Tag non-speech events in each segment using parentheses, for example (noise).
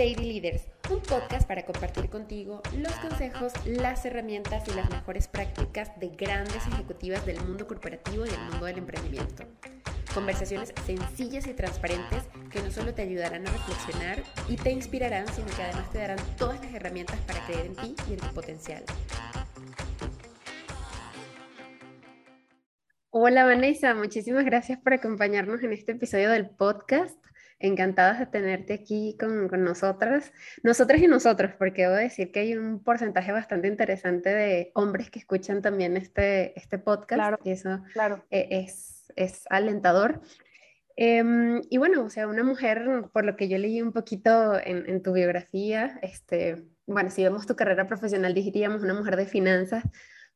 Lady Leaders, un podcast para compartir contigo los consejos, las herramientas y las mejores prácticas de grandes ejecutivas del mundo corporativo y del mundo del emprendimiento. Conversaciones sencillas y transparentes que no solo te ayudarán a reflexionar y te inspirarán, sino que además te darán todas las herramientas para creer en ti y en tu potencial. Hola Vanessa, muchísimas gracias por acompañarnos en este episodio del podcast. Encantadas de tenerte aquí con, con, nosotras, nosotras y nosotros, porque debo decir que hay un porcentaje bastante interesante de hombres que escuchan también este, este podcast, claro, y eso claro. E, es, es alentador. Eh, y bueno, o sea, una mujer, por lo que yo leí un poquito en, en, tu biografía, este, bueno, si vemos tu carrera profesional, diríamos una mujer de finanzas,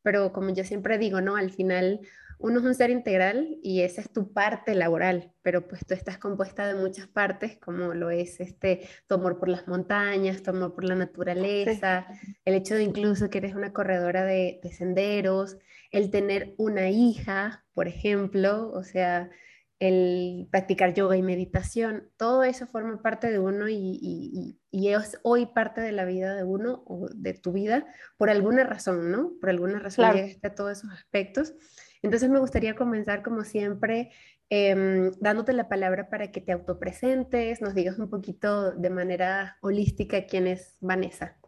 pero como yo siempre digo, ¿no? Al final uno es un ser integral y esa es tu parte laboral, pero pues tú estás compuesta de muchas partes, como lo es este, tu amor por las montañas, tu amor por la naturaleza, sí. el hecho de incluso que eres una corredora de, de, senderos, el tener una hija, por ejemplo, o sea, el practicar yoga y meditación, todo eso forma parte de uno y, y, y, es hoy parte de la vida de uno o de tu vida por alguna razón, ¿no? Por alguna razón claro. llegaste a todos esos aspectos. Entonces me gustaría comenzar como siempre eh, dándote la palabra para que te autopresentes, nos digas un poquito de manera holística quién es Vanessa.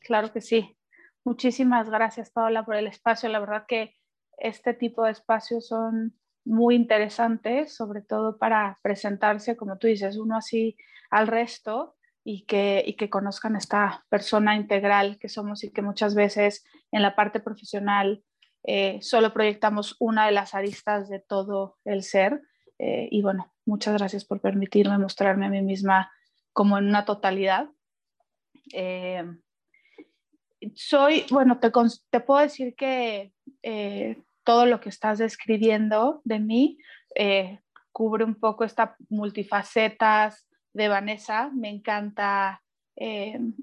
Claro que sí. Muchísimas gracias Paola por el espacio. La verdad que este tipo de espacios son muy interesantes, sobre todo para presentarse, como tú dices, uno así al resto y que, y que conozcan esta persona integral que somos y que muchas veces en la parte profesional eh, solo proyectamos una de las aristas de todo el ser. Eh, y bueno, muchas gracias por permitirme mostrarme a mí misma como en una totalidad. Eh, soy, bueno, te, puedo decir que todo lo que estás describiendo de mí cubre un poco esta multifacetas de Vanessa. Me encanta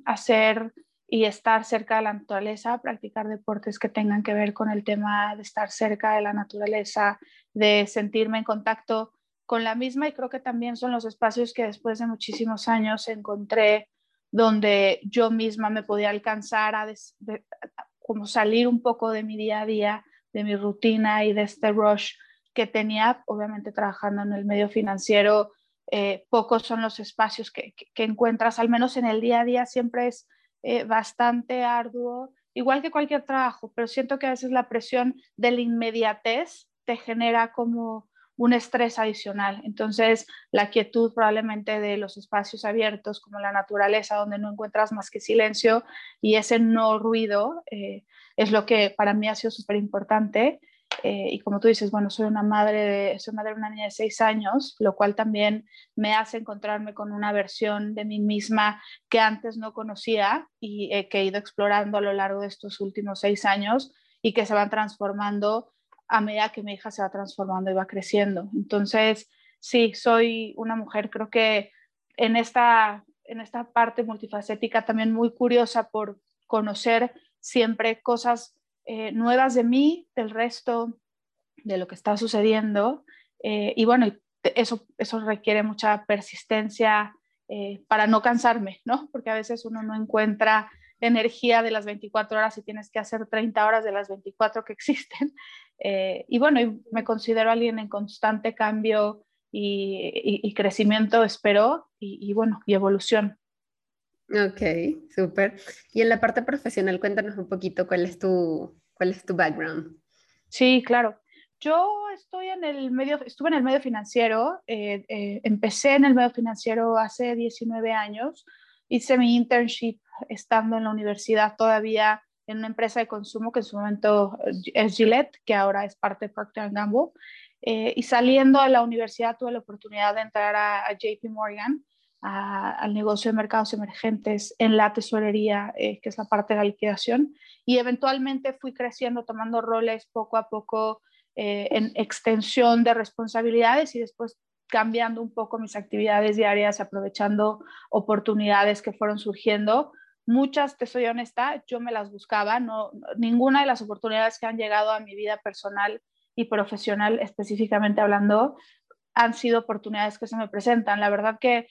hacer y estar cerca de la naturaleza, practicar deportes que tengan que ver con el tema de estar cerca de la naturaleza, de sentirme en contacto con la misma y creo que también son los espacios que después de muchísimos años encontré donde yo misma me podía alcanzar a, des, como salir un poco de mi día a día, de mi rutina y de este rush que tenía, obviamente trabajando en el medio financiero, eh, pocos son los espacios que encuentras, al menos en el día a día siempre es eh, bastante arduo, igual que cualquier trabajo, pero siento que a veces la presión de la inmediatez te genera como un estrés adicional. Entonces, la quietud probablemente de los espacios abiertos, como la naturaleza, donde no encuentras más que silencio y ese no ruido, eh, es lo que para mí ha sido súper importante. Eh, y como tú dices, bueno, soy una madre, de, soy madre de una niña de seis años, lo cual también me hace encontrarme con una versión de mí misma que antes no conocía y que he ido explorando a lo largo de estos últimos seis años y que se van transformando a medida que mi hija se va transformando y va creciendo. Entonces, sí, soy una mujer, creo que en esta, en esta parte multifacética también muy curiosa por conocer siempre cosas eh, nuevas de mí, del resto, de lo que está sucediendo. Eh, y bueno, eso, eso requiere mucha persistencia eh, para no cansarme, ¿no? Porque a veces uno no encuentra energía de las 24 horas y tienes que hacer 30 horas de las 24 que existen. (laughs) y bueno, me considero alguien en constante cambio y crecimiento, espero, y, y bueno, y evolución. Ok, súper. Y en la parte profesional, cuéntanos un poquito cuál es tu, cuál es tu background. Sí, claro. Yo estoy en el medio, estuve en el medio financiero, eh, eh, empecé en el medio financiero hace 19 años, hice mi internship estando en la universidad todavía en una empresa de consumo que en su momento es Gillette, que ahora es parte de Procter Gamble, eh, y saliendo de la universidad tuve la oportunidad de entrar a, a JP Morgan, a, al negocio de mercados emergentes en la tesorería, eh, que es la parte de la liquidación, y eventualmente fui creciendo, tomando roles poco a poco eh, en extensión de responsabilidades y después cambiando un poco mis actividades diarias, aprovechando oportunidades que fueron surgiendo. Muchas, te soy honesta, yo me las buscaba, no, ninguna de las oportunidades que han llegado a mi vida personal y profesional específicamente hablando han sido oportunidades que se me presentan. La verdad que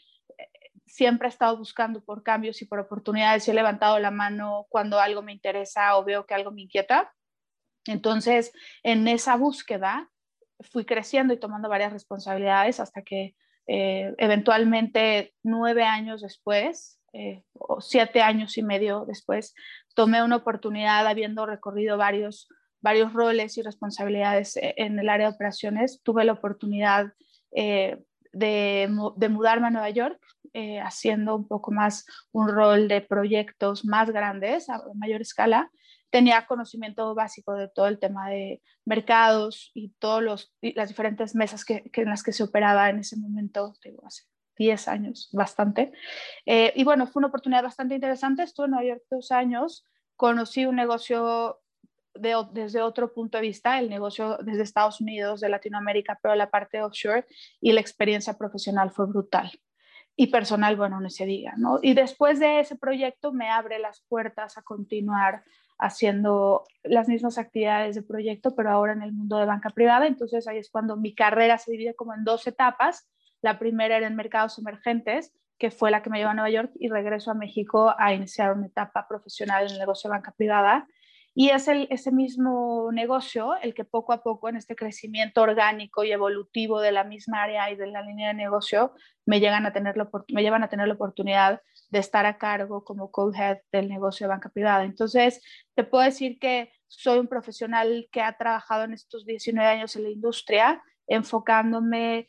siempre he estado buscando por cambios y por oportunidades y he levantado la mano cuando algo me interesa o veo que algo me inquieta. Entonces, en esa búsqueda fui creciendo y tomando varias responsabilidades hasta que eh, eventualmente nueve años después, eh, o siete años y medio después, tomé una oportunidad habiendo recorrido varios, varios roles y responsabilidades eh, en el área de operaciones. Tuve la oportunidad de, mudarme a Nueva York, haciendo un poco más un rol de proyectos más grandes, a mayor escala tenía conocimiento básico de todo el tema de mercados y todas las diferentes mesas que, en las que se operaba en ese momento, digo, hace 10 años, bastante. Eh, y bueno, fue una oportunidad bastante interesante. Estuve en Nueva York dos años, conocí un negocio desde otro punto de vista, el negocio desde Estados Unidos, de Latinoamérica, pero la parte offshore y la experiencia profesional fue brutal. Y personal, bueno, no se diga, ¿no? Y después de ese proyecto me abre las puertas a continuar haciendo las mismas actividades de proyecto, pero ahora en el mundo de banca privada. Entonces ahí es cuando mi carrera se divide como en dos etapas. La primera era en mercados emergentes, que fue la que me llevó a Nueva York y regreso a México a iniciar una etapa profesional en el negocio de banca privada. Y es el, ese mismo negocio el que poco a poco en este crecimiento orgánico y evolutivo de la misma área y de la línea de negocio me, llegan a tener me llevan a tener la oportunidad de estar a cargo como co-head del negocio de banca privada. Entonces, te puedo decir que soy un profesional que ha trabajado en estos 19 años en la industria, enfocándome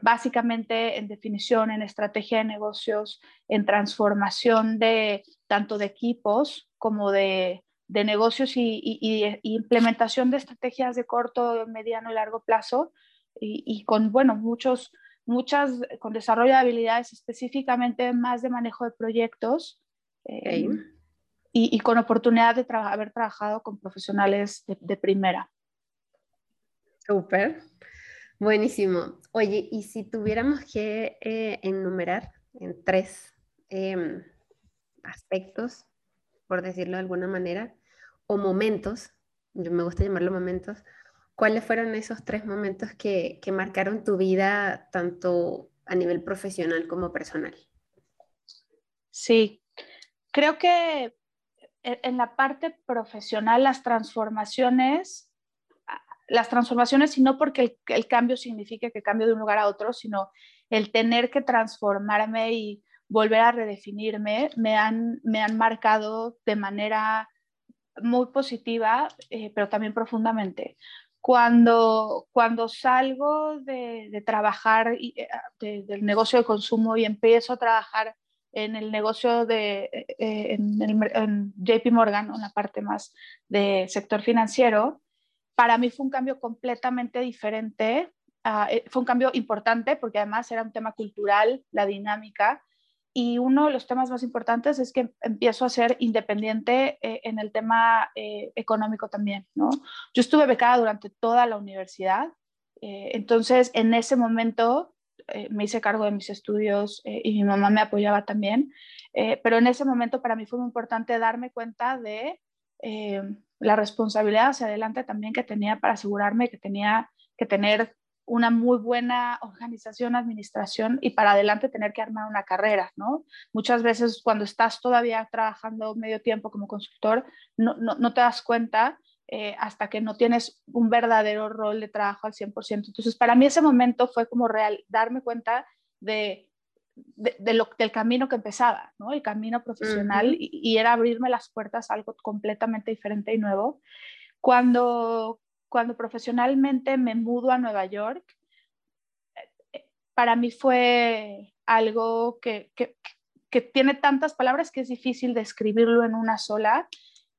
básicamente en definición, en estrategia de negocios, en transformación de tanto de equipos como de, de negocios y, implementación de estrategias de corto, mediano y largo plazo y, y con, bueno, muchos muchas con desarrollo de habilidades específicamente más de manejo de proyectos eh, y, con oportunidad de haber trabajado con profesionales de, primera. Súper, buenísimo. Oye, y si tuviéramos que eh, enumerar en tres em, aspectos, por decirlo de alguna manera, o momentos, yo me gusta llamarlo momentos, ¿Cuáles fueron esos tres momentos que, marcaron tu vida tanto a nivel profesional como personal? Sí, creo que e, en la parte profesional las transformaciones, las transformaciones y no porque el, cambio signifique que cambio de un lugar a otro, sino el tener que transformarme y volver a redefinirme, me han, me han marcado de manera muy positiva, eh, pero también profundamente cuando, cuando salgo de, trabajar y, eh, del negocio de consumo y empiezo a trabajar en el negocio de eh, en, JP Morgan, en la parte más de sector financiero, para mí fue un cambio completamente diferente. Eh, fue un cambio importante porque además era un tema cultural, la dinámica, y uno de los temas más importantes es que empiezo a ser independiente eh, en el tema eh, económico también, ¿no? Yo estuve becada durante toda la universidad, eh, entonces en ese momento me hice cargo de mis estudios y mi mamá me apoyaba también, pero en ese momento para mí fue muy importante darme cuenta de la responsabilidad hacia adelante también que tenía para asegurarme que tenía que tener una muy buena organización, administración y para adelante tener que armar una carrera, ¿no? Muchas veces cuando estás todavía trabajando medio tiempo como consultor, no, no, te das cuenta eh, hasta que no tienes un verdadero rol de trabajo al 100%. Entonces, para mí ese momento fue como real, darme cuenta de, de, lo, del camino que empezaba, ¿no? El camino profesional y, y, era abrirme las puertas a algo completamente diferente y nuevo. Cuando, cuando profesionalmente me mudo a Nueva York, para mí fue algo que, que, tiene tantas palabras que es difícil describirlo en una sola.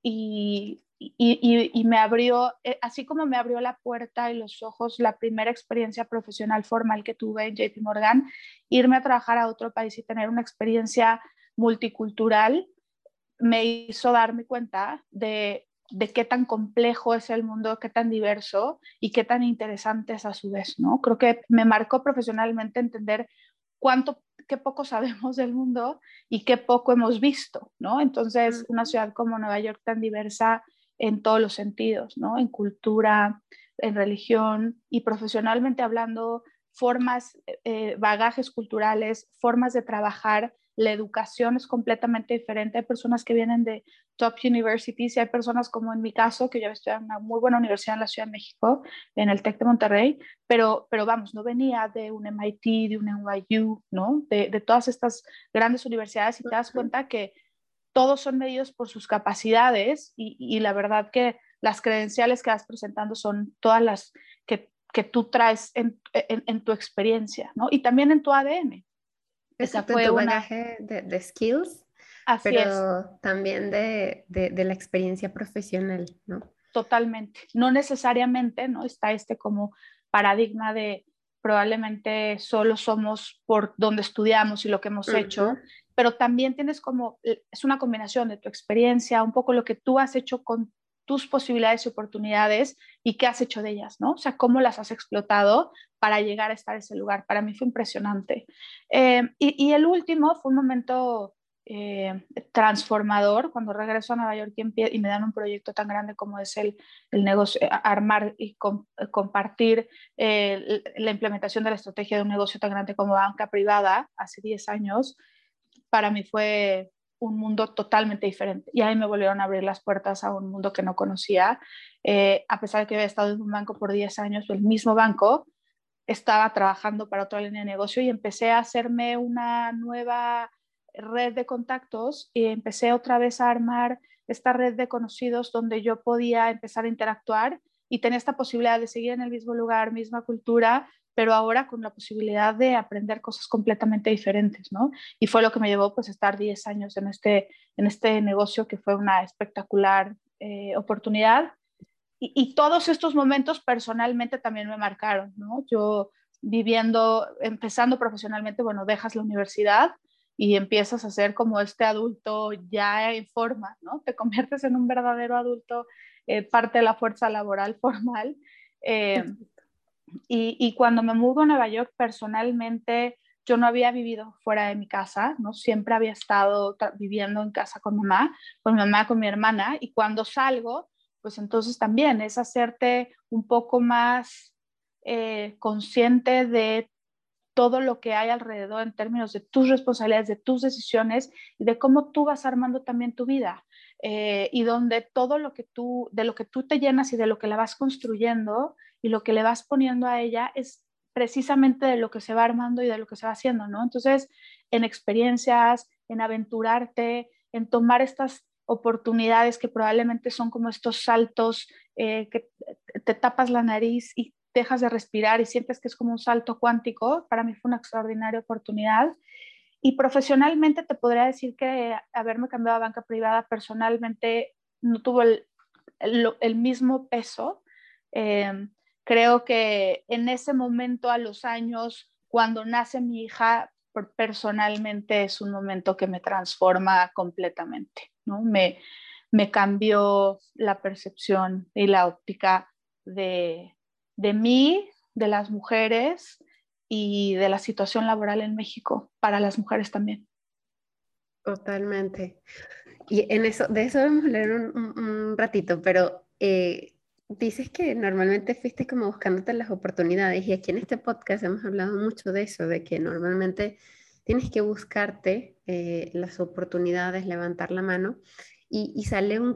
Y, y, y, me abrió, eh, así como me abrió la puerta y los ojos la primera experiencia profesional formal que tuve en JP Morgan, irme a trabajar a otro país y tener una experiencia multicultural me hizo darme cuenta de de qué tan complejo es el mundo, qué tan diverso y qué tan interesante es a su vez, ¿no? Creo que me marcó profesionalmente entender cuánto, qué poco (laughs) sabemos del mundo y qué poco hemos visto, ¿no? Entonces, una ciudad como Nueva York tan diversa en todos los sentidos, ¿no? En cultura, en religión y profesionalmente hablando, formas, eh, bagajes culturales, formas de trabajar, la educación es completamente diferente. Hay personas que vienen de top universities y hay personas como en mi caso, que yo estudié en una muy buena universidad en la Ciudad de México, en el TEC de Monterrey, pero, pero vamos, no venía de un MIT, de un NYU, ¿no? De, de todas estas grandes universidades y te das cuenta que todos son medidos por sus capacidades y, y la verdad que las credenciales que vas presentando son todas las que, que tú traes en, en, en, tu experiencia, ¿no? Y también en tu ADN. Esa fue tu bagaje de, de, skills, Así pero es. también de, de, de, la experiencia profesional, ¿no? Totalmente. No necesariamente, ¿no? Está este como paradigma de probablemente solo somos por donde estudiamos y lo que hemos uh -huh. hecho, pero también tienes como, es una combinación de tu experiencia, un poco lo que tú has hecho con tus posibilidades y oportunidades y qué has hecho de ellas, ¿no? O sea, cómo las has explotado para llegar a estar en ese lugar. Para mí fue impresionante. Eh, y, el último fue un momento eh, transformador cuando regreso a Nueva York y, me dan un proyecto tan grande como es el, el negocio, eh, armar y com, compartir la implementación de la estrategia de un negocio tan grande como banca privada hace 10 años. Para mí fue un mundo totalmente diferente. Y ahí me volvieron a abrir las puertas a un mundo que no conocía. Eh, a pesar de que había estado en un banco por 10 años, el mismo banco, estaba trabajando para otra línea de negocio y empecé a hacerme una nueva red de contactos y empecé otra vez a armar esta red de conocidos donde yo podía empezar a interactuar y tenía esta posibilidad de seguir en el mismo lugar, misma cultura, pero ahora con la posibilidad de aprender cosas completamente diferentes, ¿no? Y fue lo que me llevó pues a estar 10 años en este, en este negocio que fue una espectacular eh, oportunidad. Y, y, todos estos momentos personalmente también me marcaron, ¿no? Yo viviendo, empezando profesionalmente, bueno, dejas la universidad y empiezas a ser como este adulto ya en forma, ¿no? Te conviertes en un verdadero adulto, eh, parte de la fuerza laboral (laughs) formal. Eh, y, y, cuando me mudo a Nueva York, personalmente, yo no había vivido fuera de mi casa, ¿no? Siempre había estado viviendo en casa con mamá, con mi mamá, con mi hermana, y cuando salgo, pues entonces también es hacerte un poco más eh, consciente de todo lo que hay alrededor en términos de tus responsabilidades, de tus decisiones y de cómo tú vas armando también tu vida. Eh, y donde todo lo que tú, de lo que tú te llenas y de lo que la vas construyendo y lo que le vas poniendo a ella es precisamente de lo que se va armando y de lo que se va haciendo, ¿no? Entonces, en experiencias, en aventurarte, en tomar estas oportunidades que probablemente son como estos saltos eh, que te tapas la nariz y dejas de respirar y sientes que es como un salto cuántico, para mí fue una extraordinaria oportunidad. Y profesionalmente te podría decir que haberme cambiado a banca privada personalmente no tuvo el, mismo peso. Eh, creo que en ese momento, a los años, cuando nace mi hija, personalmente es un momento que me transforma completamente, ¿no? Me, me cambió la percepción y la óptica de, de mí, de las mujeres y de la situación laboral en México para las mujeres también. Totalmente. Y en eso, de eso vamos a leer un, un, ratito, pero eh, dices que normalmente fuiste como buscándote las oportunidades y aquí en este podcast hemos hablado mucho de eso, de que normalmente tienes que buscarte eh, las oportunidades, levantar la mano y, y sale un,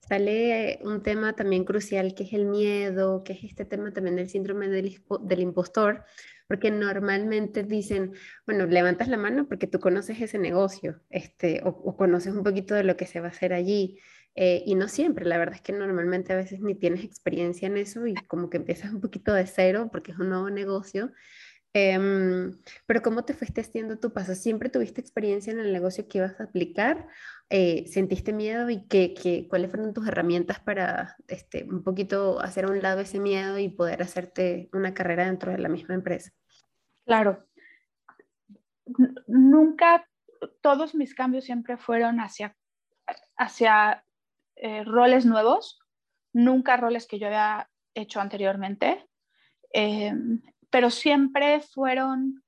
sale un tema también crucial que es el miedo, que es este tema también del síndrome del, del, impostor, porque normalmente dicen, bueno, levantas la mano porque tú conoces ese negocio este, o, conoces un poquito de lo que se va a hacer allí. Eh, y no siempre, la verdad es que normalmente a veces ni tienes experiencia en eso y como que empiezas un poquito de cero porque es un nuevo negocio. Um, pero ¿cómo te fuiste haciendo tu paso? ¿Siempre tuviste experiencia en el negocio que ibas a aplicar? Eh, ¿Sentiste miedo y qué, qué, cuáles fueron tus herramientas para este, un poquito hacer a un lado ese miedo y poder hacerte una carrera dentro de la misma empresa? Claro. Nunca, todos mis cambios siempre fueron hacia, hacia eh, roles nuevos, nunca roles que yo había hecho anteriormente. Eh, pero siempre fueron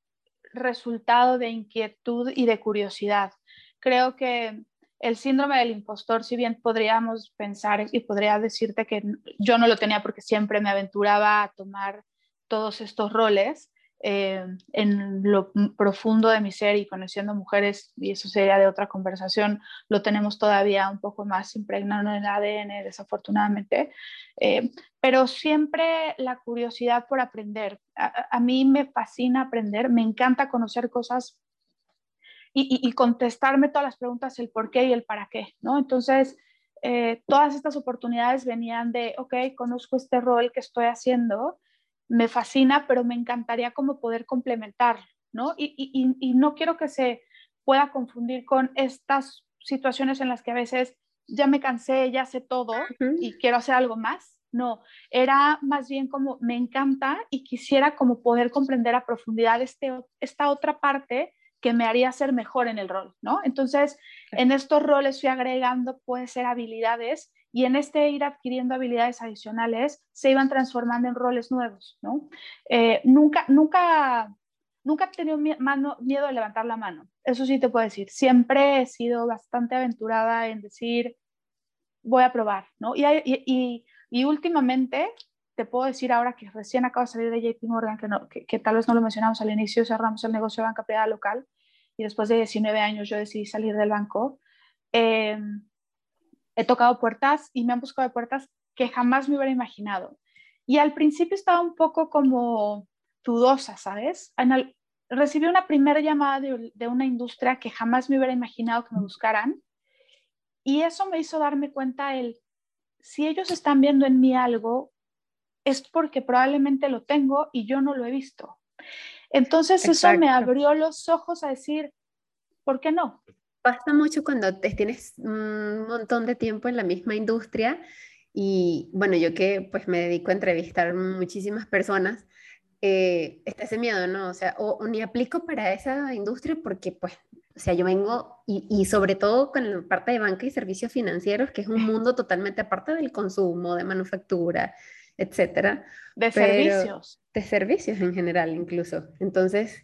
resultado de inquietud y de curiosidad. Creo que el síndrome del impostor, si bien podríamos pensar y podría decirte que yo no lo tenía porque siempre me aventuraba a tomar todos estos roles, eh, en lo profundo de mi ser y conociendo mujeres, y eso sería de otra conversación, lo tenemos todavía un poco más impregnado en el ADN, desafortunadamente, eh, pero siempre la curiosidad por aprender. A, mí me fascina aprender, me encanta conocer cosas y, contestarme todas las preguntas, el por qué y el para qué, ¿no? Entonces, eh, todas estas oportunidades venían de, ok, conozco este rol que estoy haciendo, me fascina, pero me encantaría como poder complementar, ¿no? Y, no quiero que se pueda confundir con estas situaciones en las que a veces ya me cansé, ya sé todo y quiero hacer algo más. No, era más bien como me encanta y quisiera como poder comprender a profundidad este, esta otra parte que me haría ser mejor en el rol, ¿no? Entonces, en estos roles fui agregando, puede ser habilidades y en este ir adquiriendo habilidades adicionales se iban transformando en roles nuevos, ¿no? Eh, nunca, nunca, nunca he tenido miedo de levantar la mano, eso sí te puedo decir. Siempre he sido bastante aventurada en decir, voy a probar, ¿no? Y, y, y, últimamente, te puedo decir ahora que recién acabo de salir de JP Morgan, que, no, que, tal vez no lo mencionamos al inicio, cerramos el negocio de banca privada local y después de 19 años yo decidí salir del banco. Eh, he tocado puertas y me han buscado puertas que jamás me hubiera imaginado. Y al principio estaba un poco como dudosa, ¿sabes? recibí una primera llamada de, una industria que jamás me hubiera imaginado que me buscaran. Y eso me hizo darme cuenta el, si ellos están viendo en mí algo, es porque probablemente lo tengo y yo no lo he visto. Entonces eso me abrió los ojos a decir, ¿por qué no? Pasa mucho cuando te tienes un montón de tiempo en la misma industria y bueno, yo que pues me dedico a entrevistar muchísimas personas, eh, está ese miedo, ¿no? O sea, o, ni aplico para esa industria porque pues, o sea, yo vengo y, y, sobre todo con la parte de banca y servicios financieros, que es un mundo totalmente aparte del consumo, de manufactura, etcétera. De servicios. De servicios en general incluso. Entonces,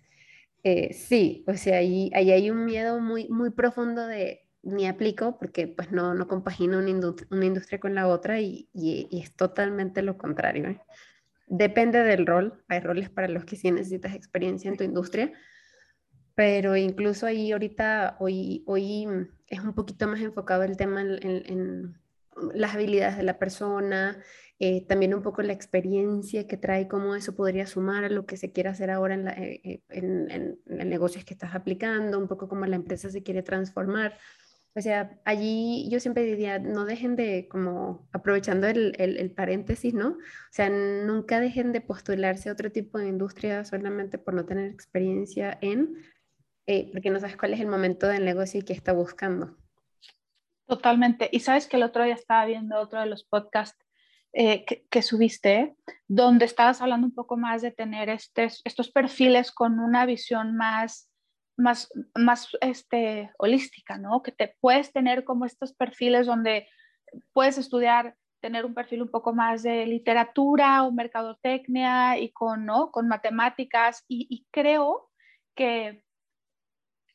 eh, sí, o sea, ahí, ahí, hay un miedo muy, muy profundo de ni aplico porque pues no, no compagino una, industria con la otra y, y, es totalmente lo contrario. ¿eh? Depende del rol, hay roles para los que sí necesitas experiencia en tu industria, pero incluso ahí ahorita, hoy, hoy es un poquito más enfocado el tema en las habilidades de la persona, eh, también un poco la experiencia que trae, cómo eso podría sumar a lo que se quiere hacer ahora en, eh, eh, en, el negocio que estás aplicando, un poco cómo la empresa se quiere transformar. O sea, allí yo siempre diría, no dejen de, como aprovechando el, el, paréntesis, ¿no? O sea, nunca dejen de postularse a otro tipo de industria solamente por no tener experiencia en, porque no sabes cuál es el momento del negocio y qué está buscando. Totalmente. Y sabes que el otro día estaba viendo otro de los podcasts eh, que, subiste, donde estabas hablando un poco más de tener estos perfiles con una visión más, más, más este, holística, ¿no? Que te puedes tener como estos perfiles donde puedes estudiar, tener un perfil un poco más de literatura o mercadotecnia y con, ¿no? con matemáticas y, y creo que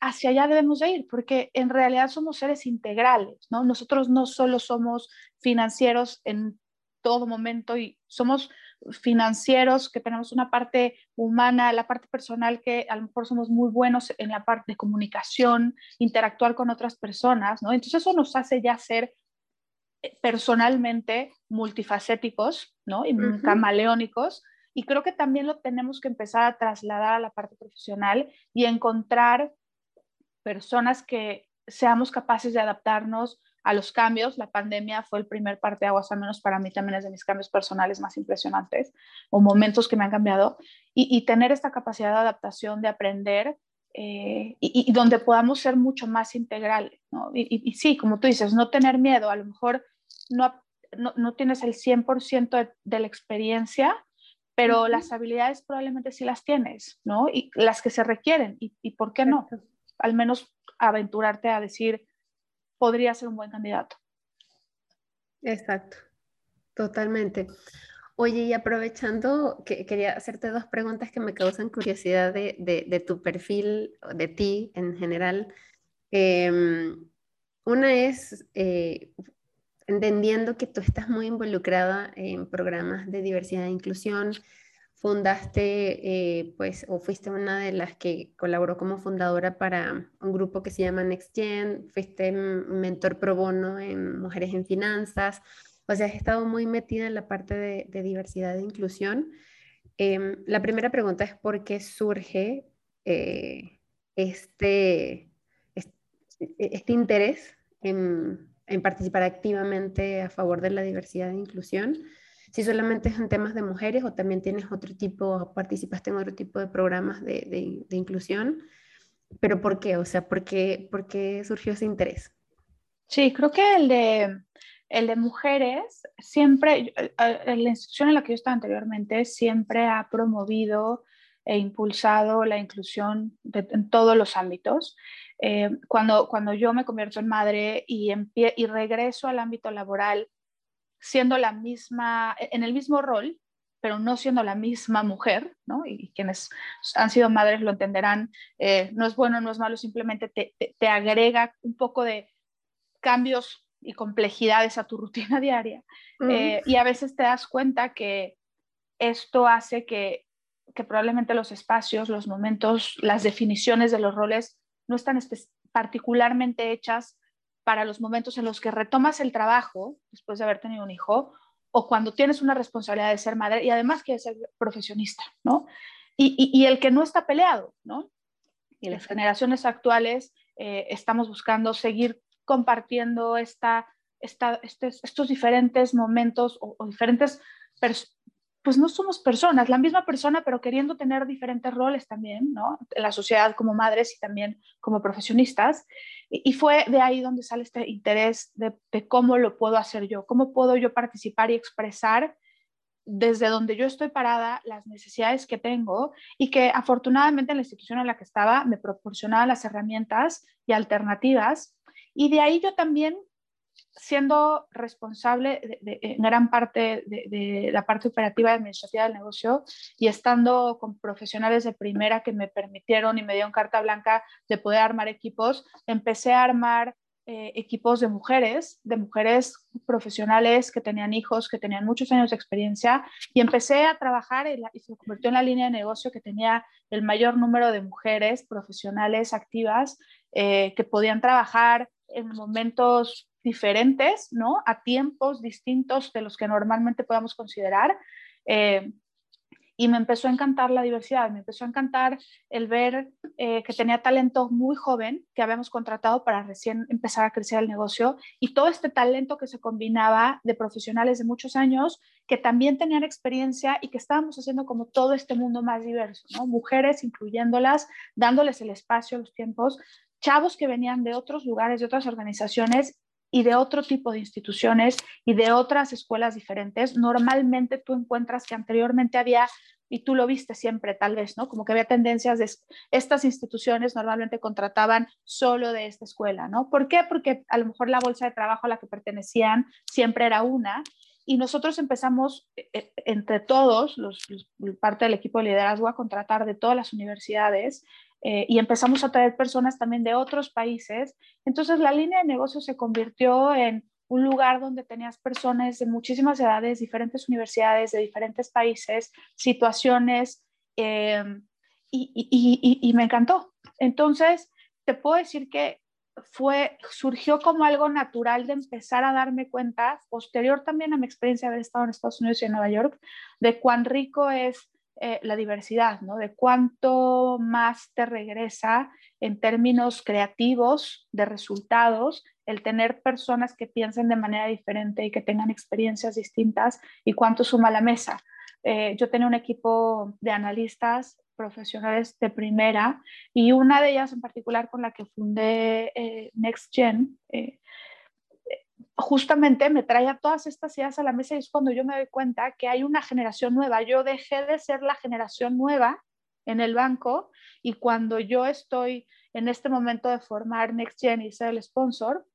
hacia allá debemos de ir, porque en realidad somos seres integrales, ¿no? Nosotros no solo somos financieros en todo momento y somos financieros, que tenemos una parte humana, la parte personal, que a lo mejor somos muy buenos en la parte de comunicación, interactuar con otras personas, ¿no? Entonces eso nos hace ya ser eh, personalmente multifacéticos, ¿no? Y camaleónicos. Y creo que también lo tenemos que empezar a trasladar a la parte profesional y encontrar personas que seamos capaces de adaptarnos a los cambios. La pandemia fue el primer parte de aguas, al menos para mí también es de mis cambios personales más impresionantes o momentos que me han cambiado. Y, tener esta capacidad de adaptación, de aprender eh, y, donde podamos ser mucho más integrales. ¿no? Y, sí, como tú dices, no tener miedo. A lo mejor no, no, tienes el 100% de, la experiencia, pero las habilidades probablemente sí las tienes, ¿no? Y las que se requieren. ¿Y, y por qué no? Al menos aventurarte a decir, podría ser un buen candidato. Exacto, totalmente. Oye, y aprovechando, que quería hacerte dos preguntas que me causan curiosidad de, tu perfil, de ti en general. Em, una es, eh, entendiendo que tú estás muy involucrada en programas de diversidad e inclusión, fundaste, eh, pues, o fuiste una de las que colaboró como fundadora para un grupo que se llama NextGen, fuiste mentor pro bono en Mujeres en Finanzas, o sea, has estado muy metida en la parte de, diversidad e inclusión. Em, la primera pregunta es por qué surge eh, este, este, interés en, en participar activamente a favor de la diversidad e inclusión si solamente es en temas de mujeres o también tienes otro tipo, participaste en otro tipo de programas de, de, inclusión, pero ¿por qué? O sea, ¿por qué, ¿por qué, surgió ese interés? Sí, creo que el de, el de mujeres siempre, eh, eh, la institución en la que yo estaba anteriormente siempre ha promovido e impulsado la inclusión en todos los ámbitos. Eh, cuando, cuando yo me convierto en madre y, y regreso al ámbito laboral, siendo la misma, en el mismo rol, pero no siendo la misma mujer, ¿no? Y quienes han sido madres lo entenderán, eh, no es bueno, no es malo, simplemente te, te, agrega un poco de cambios y complejidades a tu (laughs) rutina diaria. Eh, y a veces te das cuenta que esto hace que, que probablemente los espacios, los momentos, las definiciones de los roles no están particularmente hechas para los momentos en los que retomas el trabajo después de haber tenido un hijo o cuando tienes una responsabilidad de ser madre y además quieres ser profesionista, ¿no? Y, el que no está peleado, ¿no? Y las generaciones actuales eh, estamos buscando seguir compartiendo esta, esta, estos diferentes momentos o, o diferentes pues no somos personas, la misma persona, pero queriendo tener diferentes roles también, ¿no? En la sociedad como madres y también como profesionistas. Y, fue de ahí donde sale este interés de, cómo lo puedo hacer yo, cómo puedo yo participar y expresar desde donde yo estoy parada las necesidades que tengo y que afortunadamente en la institución en la que estaba me proporcionaba las herramientas y alternativas. Y de ahí yo también siendo responsable de, en gran parte de, la parte operativa y administrativa del negocio y estando con profesionales de primera que me permitieron y me dieron carta blanca de poder armar equipos, empecé a armar eh, equipos de mujeres, de mujeres profesionales que tenían hijos, que tenían muchos años de experiencia y empecé a trabajar y se convirtió en la línea de negocio que tenía el mayor número de mujeres profesionales activas eh, que podían trabajar en momentos diferentes, ¿no? A tiempos distintos de los que normalmente podamos considerar. Eh, y me empezó a encantar la diversidad, me empezó a encantar el ver eh, que tenía talento muy joven que habíamos contratado para recién empezar a crecer el negocio y todo este talento que se combinaba de profesionales de muchos años que también tenían experiencia y que estábamos haciendo como todo este mundo más diverso, ¿no? Mujeres incluyéndolas, dándoles el espacio, los tiempos, chavos que venían de otros lugares, de otras organizaciones y de otro tipo de instituciones y de otras escuelas diferentes, normalmente tú encuentras que anteriormente había, y tú lo viste siempre tal vez, ¿no? Como que había tendencias de estas instituciones normalmente contrataban solo de esta escuela, ¿no? ¿Por qué? Porque a lo mejor la bolsa de trabajo a la que pertenecían siempre era una. Y nosotros empezamos eh, eh, entre todos, los, parte del equipo de liderazgo, a contratar de todas las universidades eh, y empezamos a traer personas también de otros países. Entonces la línea de negocio se convirtió en un lugar donde tenías personas de muchísimas edades, diferentes universidades, de diferentes países, situaciones, y, y, me encantó. Entonces, te puedo decir que fue, surgió como algo natural de empezar a darme cuenta, posterior también a mi experiencia de haber estado en Estados Unidos y en Nueva York, de cuán rico es eh, la diversidad, ¿no? De cuánto más te regresa en términos creativos, de resultados, el tener personas que piensen de manera diferente y que tengan experiencias distintas y cuánto suma la mesa. Eh, yo tenía un equipo de analistas profesionales de primera y una de ellas en particular con la que fundé eh, NextGen, justamente me traía todas estas ideas a la mesa y es cuando yo me doy cuenta que hay una generación nueva. Yo dejé de ser la generación nueva en el banco y cuando yo estoy en este momento de formar NextGen y ser el sponsor,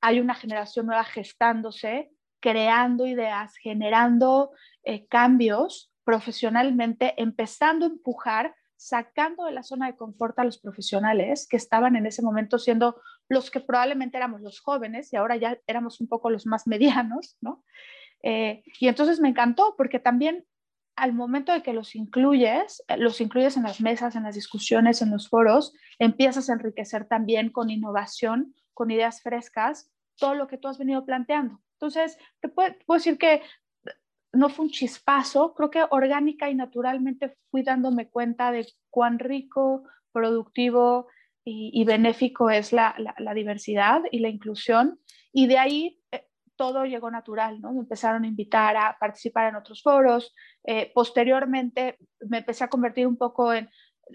hay una generación nueva gestándose, creando ideas, generando eh, cambios profesionalmente, empezando a empujar sacando de la zona de confort a los profesionales que estaban en ese momento siendo los que probablemente éramos los jóvenes y ahora ya éramos un poco los más (laughs) medianos, ¿no? Eh, y entonces me encantó porque también al momento de que los incluyes, eh, los incluyes en las mesas, en las discusiones, en los foros, empiezas a enriquecer también con innovación, con ideas frescas, todo lo que tú has venido planteando. Entonces, te puedo, decir que no fue un chispazo, creo que orgánica y naturalmente fui dándome cuenta de cuán rico, productivo y, benéfico es la, diversidad y la inclusión. Y de ahí eh, todo llegó natural, ¿no? Me empezaron a invitar a participar en otros foros. Eh, posteriormente me empecé a convertir un poco en,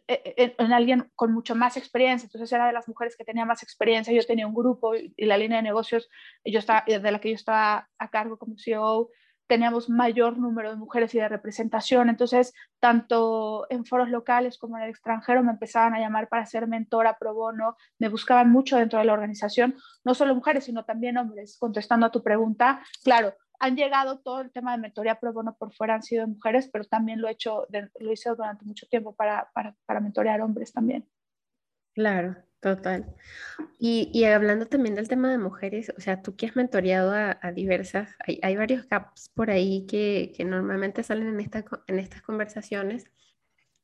eh, en, alguien con mucho más experiencia. Entonces era de las mujeres que tenía más experiencia. Yo tenía un grupo y, la línea de negocios yo estaba, de la que yo estaba a cargo como CEO teníamos mayor número de mujeres y de representación. Entonces, tanto en foros locales como en el extranjero me empezaban a llamar para ser mentora pro bono, me buscaban mucho dentro de la organización, no solo mujeres, sino también hombres. Contestando a tu pregunta, claro, han llegado todo el tema de mentoría pro bono por fuera, han sido mujeres, pero también lo he hecho, lo hice durante mucho tiempo para, para, para mentorear hombres también. Claro, Total. Y, y, hablando también del tema de mujeres, o sea, tú que has mentoreado a, diversas, hay, hay, varios caps por ahí que, que normalmente salen en, esta, en estas conversaciones.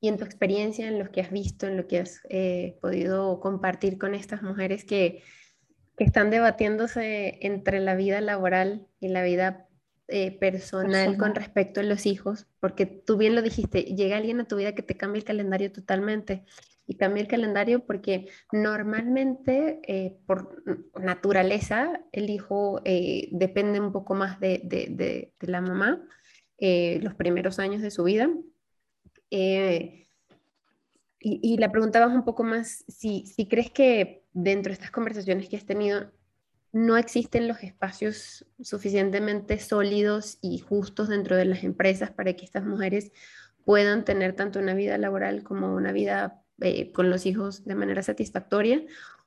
Y en tu experiencia, en lo que has visto, en lo que has eh, podido compartir con estas mujeres que, que están debatiéndose entre la vida laboral y la vida eh, personal, con respecto a los hijos, porque tú bien lo dijiste, llega alguien a tu vida que te cambia el calendario totalmente y cambia el calendario porque normalmente eh, por naturaleza el hijo eh, depende un poco más de, de, la mamá los primeros años de su vida. Y, y, la pregunta va un poco más, si, si crees que dentro de estas conversaciones que has tenido, no existen los espacios suficientemente sólidos y justos dentro de las empresas para que estas mujeres puedan tener tanto una vida laboral como una vida eh, con los hijos de manera satisfactoria,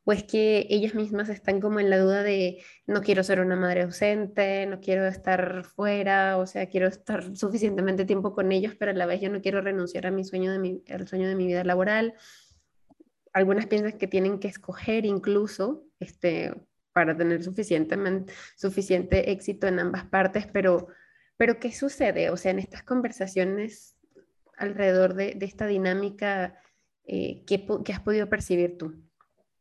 o es que ellas mismas están como en la duda de no quiero ser una madre ausente, no quiero estar fuera, o sea, quiero estar (laughs) suficientemente tiempo con ellos, pero a la vez yo no quiero renunciar a mi sueño de mi, al sueño de mi vida laboral. Algunas piensan que tienen que escoger incluso este, para tener suficientemente, suficiente éxito en ambas partes, pero, pero ¿qué sucede? O sea, en estas conversaciones alrededor de, de esta dinámica, eh, ¿qué, ¿qué, has podido percibir tú?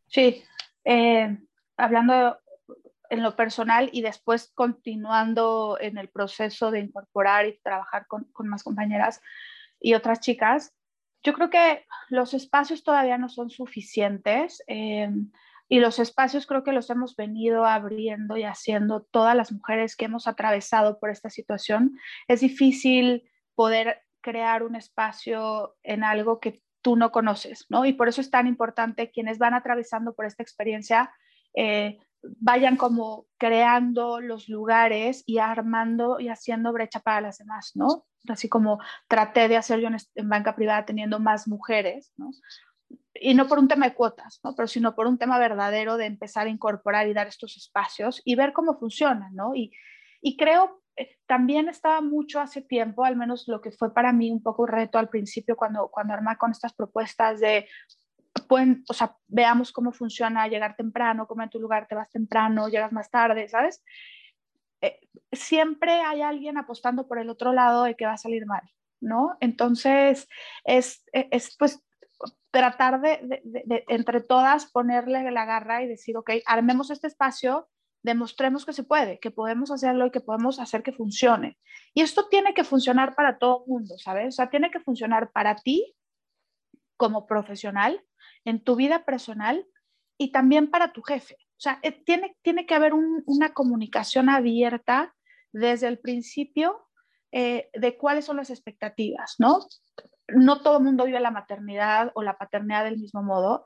Sí, eh, hablando en lo personal y después continuando en el proceso de incorporar y trabajar con, con más compañeras y otras chicas, yo creo que los espacios todavía no son suficientes. Eh, y los espacios creo que los hemos venido abriendo y haciendo todas las mujeres que hemos atravesado por esta situación. Es difícil poder crear un espacio en algo que tú no conoces, ¿no? Y por eso es tan importante quienes van atravesando por esta experiencia, eh, vayan como creando los lugares y armando y haciendo brecha para las demás, ¿no? Así como traté de hacer yo en, banca privada teniendo más mujeres, ¿no? y no por un tema de cuotas, ¿no? pero sino por un tema verdadero de empezar a incorporar y dar estos espacios y ver cómo funcionan, ¿no? Y, y creo, también estaba mucho hace tiempo, al menos lo que fue para mí un poco reto al principio cuando, cuando armé con estas propuestas de, pueden, o sea, veamos cómo funciona llegar temprano, cómo en tu lugar te vas temprano, llegas más tarde, ¿sabes? Eh, siempre hay alguien apostando por el otro lado de que va a salir mal, ¿no? Entonces, es, es pues tratar de, entre todas ponerle la garra y decir, ok, armemos este espacio, demostremos que se puede, que podemos hacerlo y que podemos hacer que funcione. Y esto tiene que funcionar para todo el mundo, ¿sabes? O sea, tiene que funcionar para ti como profesional, en tu vida personal y también para tu jefe. O sea, eh, tiene, tiene que haber una comunicación abierta desde el principio eh, de cuáles son las expectativas, ¿no? no todo el mundo vive la maternidad o la paternidad del mismo modo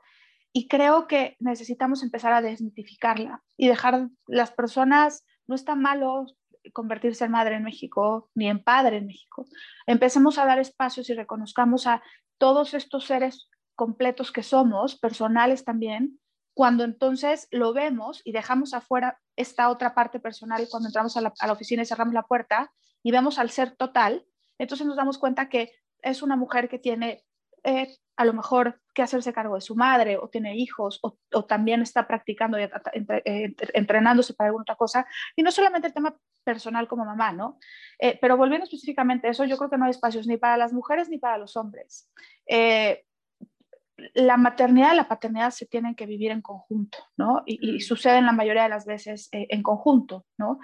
y creo que necesitamos empezar a desmitificarla y dejar las personas, no está malo convertirse en madre en México ni en padre en México. Empecemos a dar espacios y reconozcamos a todos estos seres completos que somos, personales también, cuando entonces lo vemos y dejamos afuera esta otra parte personal cuando entramos a la, a la oficina y cerramos la puerta y vemos al ser total, entonces nos damos cuenta que es una mujer que tiene a lo mejor que hacerse cargo de su madre o tiene hijos o, también está practicando y eh, entrenándose para alguna otra cosa. Y no solamente el tema personal como mamá, ¿no? Eh, pero volviendo específicamente a eso, yo creo que no hay espacios ni para las mujeres ni para los hombres. Eh, la maternidad y la paternidad se tienen que vivir en conjunto, ¿no? Y, suceden la mayoría de las veces eh, en conjunto, ¿no?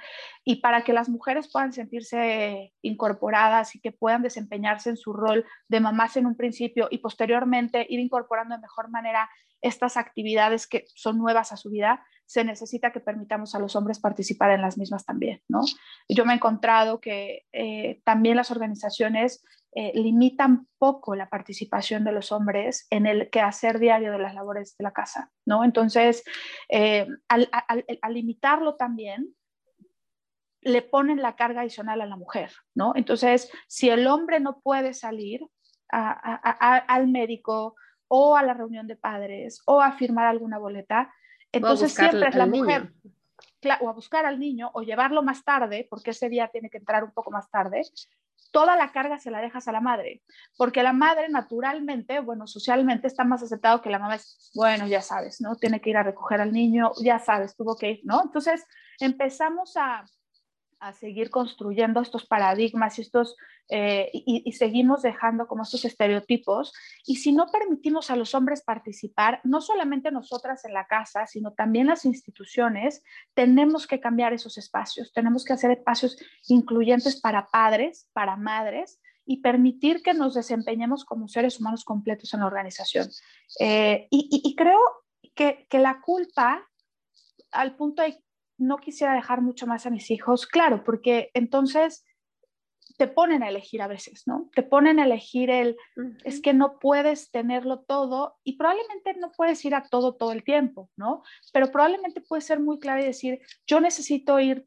Y para que las mujeres puedan sentirse incorporadas y que puedan desempeñarse en su rol de mamás en un principio y posteriormente ir incorporando de mejor manera estas actividades que son nuevas a su vida, se necesita que permitamos a los hombres participar en las mismas también, ¿no? Yo me he encontrado que eh, también las organizaciones eh, limitan poco la participación de los hombres en el quehacer diario de las labores de la casa, ¿no? Entonces, eh, al, limitarlo también, le ponen la carga adicional a la mujer, ¿no? Entonces, si el hombre no puede salir al médico o a la reunión de padres o a firmar alguna boleta, entonces siempre es la mujer. o a buscar al niño o llevarlo más tarde, porque ese día tiene que entrar un poco más tarde, toda la carga se la dejas a la madre, porque la madre naturalmente, bueno, socialmente está más aceptado que la mamá es, bueno, ya sabes, ¿no? Tiene que ir a recoger al niño, ya sabes, tuvo que ir, ¿no? Entonces empezamos a, a seguir construyendo estos paradigmas y, estos, eh, y, seguimos dejando como estos estereotipos. Y si no permitimos a los hombres participar, no solamente nosotras en la casa, sino también las instituciones, tenemos que cambiar esos espacios, tenemos que hacer espacios incluyentes para padres, para madres y permitir que nos desempeñemos como seres humanos completos en la organización. Eh, y, creo que, que la culpa, al punto de no quisiera dejar mucho más a mis hijos, claro, porque entonces te ponen a elegir a veces, ¿no? Te ponen a elegir el, es que no puedes tenerlo todo y probablemente no puedes ir a todo todo el tiempo, ¿no? Pero probablemente puedes ser muy claro y decir, yo necesito ir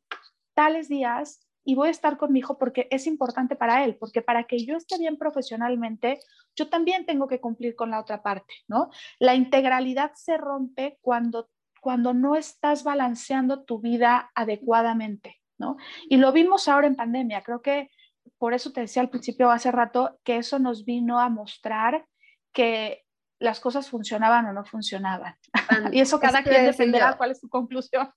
tales días y voy a estar con mi hijo porque es importante para él, porque para que yo esté bien profesionalmente, yo también tengo que cumplir con la otra parte, ¿no? La integralidad se rompe cuando cuando no estás balanceando tu vida adecuadamente, ¿no? Y lo vimos ahora en pandemia, creo que por eso te decía al principio hace rato que eso nos vino a mostrar que las cosas funcionaban o no funcionaban. (laughs) y eso cada quien defenderá cuál es su conclusión.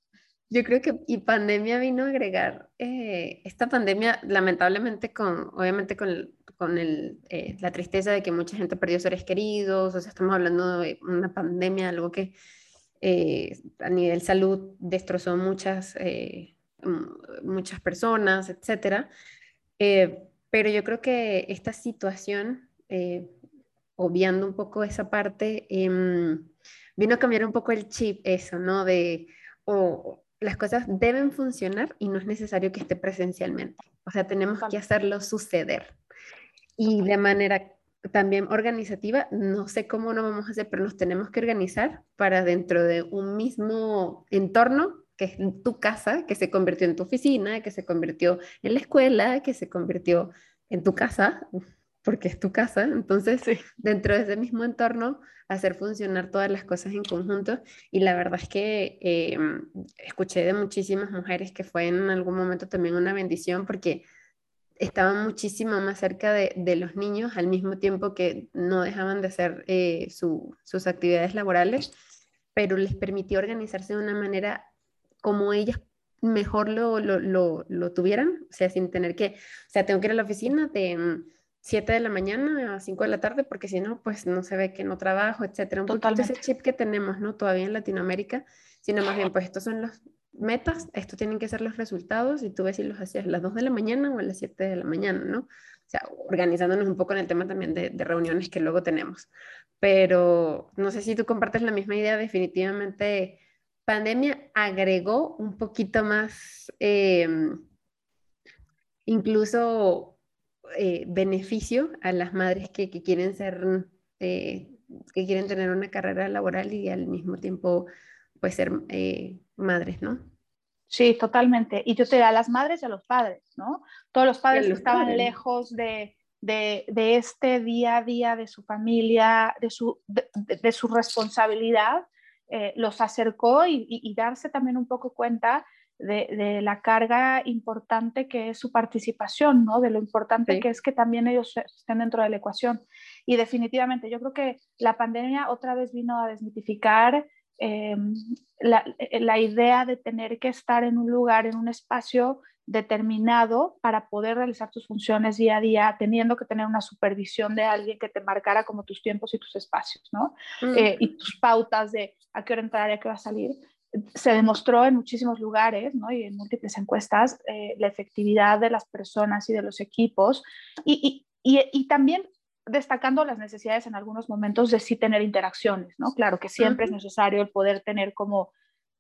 Yo creo que y pandemia vino a agregar eh, esta pandemia, lamentablemente, con obviamente con, con el, eh, la tristeza de que mucha gente perdió seres queridos, o sea, estamos hablando de una pandemia, algo que eh, a nivel salud destrozó muchas, eh, muchas personas, etc. Eh, pero yo creo que esta situación, obviando un poco esa parte, em, vino a cambiar un poco el chip, eso, ¿no? De, o las cosas deben funcionar y no es necesario que esté presencialmente. O sea, tenemos que hacerlo suceder. Y de manera también organizativa, no sé cómo no vamos a hacer, pero nos tenemos que organizar para dentro de un mismo entorno, que es tu casa, que se convirtió en tu oficina, que se convirtió en la escuela, que se convirtió en tu casa, porque es tu casa. Entonces, dentro de ese mismo entorno, hacer funcionar todas las cosas en conjunto. Y la verdad es que em, escuché de muchísimas mujeres que fue en algún momento también una bendición, porque estaban muchísimo más cerca de, los niños al mismo tiempo que no dejaban de hacer eh, sus actividades laborales, pero les permitió organizarse de una manera como ellas mejor lo, lo, tuvieran, o sea, sin tener que, o sea, tengo que ir a la oficina de 7 mm, de la mañana a 5 de la tarde, porque si no, pues no se ve que no trabajo, etcétera. Un poquito ese chip que tenemos, ¿no? Todavía en Latinoamérica, sino más bien, pues estos son los metas, esto tienen que ser los resultados y tú ves si los hacías a las 2 de la mañana o a las 7 de la mañana, ¿no? O sea, organizándonos un poco en el tema también de, reuniones que luego tenemos. Pero no sé si tú compartes la misma idea, definitivamente pandemia agregó un poquito más, em, incluso eh, beneficio a las madres que, quieren ser, eh, que quieren tener una carrera laboral y al mismo tiempo pues ser eh, madres, ¿no? Sí, totalmente. Y yo te a las madres y a los padres, ¿no? Todos los padres que estaban lejos de, de, de, este día a día de su familia, de su, de, su responsabilidad, eh, los acercó y, y, darse también un poco cuenta de, la carga importante que es su participación, ¿no? de lo importante que es que también ellos estén dentro de la ecuación. Y definitivamente, yo creo que la pandemia otra vez vino a desmitificar em, la, la, idea de tener que estar en un lugar, en un espacio determinado para poder realizar tus funciones día a día, teniendo que tener una supervisión de alguien que te marcara como tus tiempos y tus espacios, ¿no? Mm. Eh, y tus pautas de a qué hora entrar y a qué hora salir. Se demostró en muchísimos lugares ¿no? y en múltiples encuestas eh, la efectividad de las personas y de los equipos y, y, y, también destacando las necesidades en algunos momentos de sí tener interacciones, ¿no? Claro que siempre es necesario el poder tener como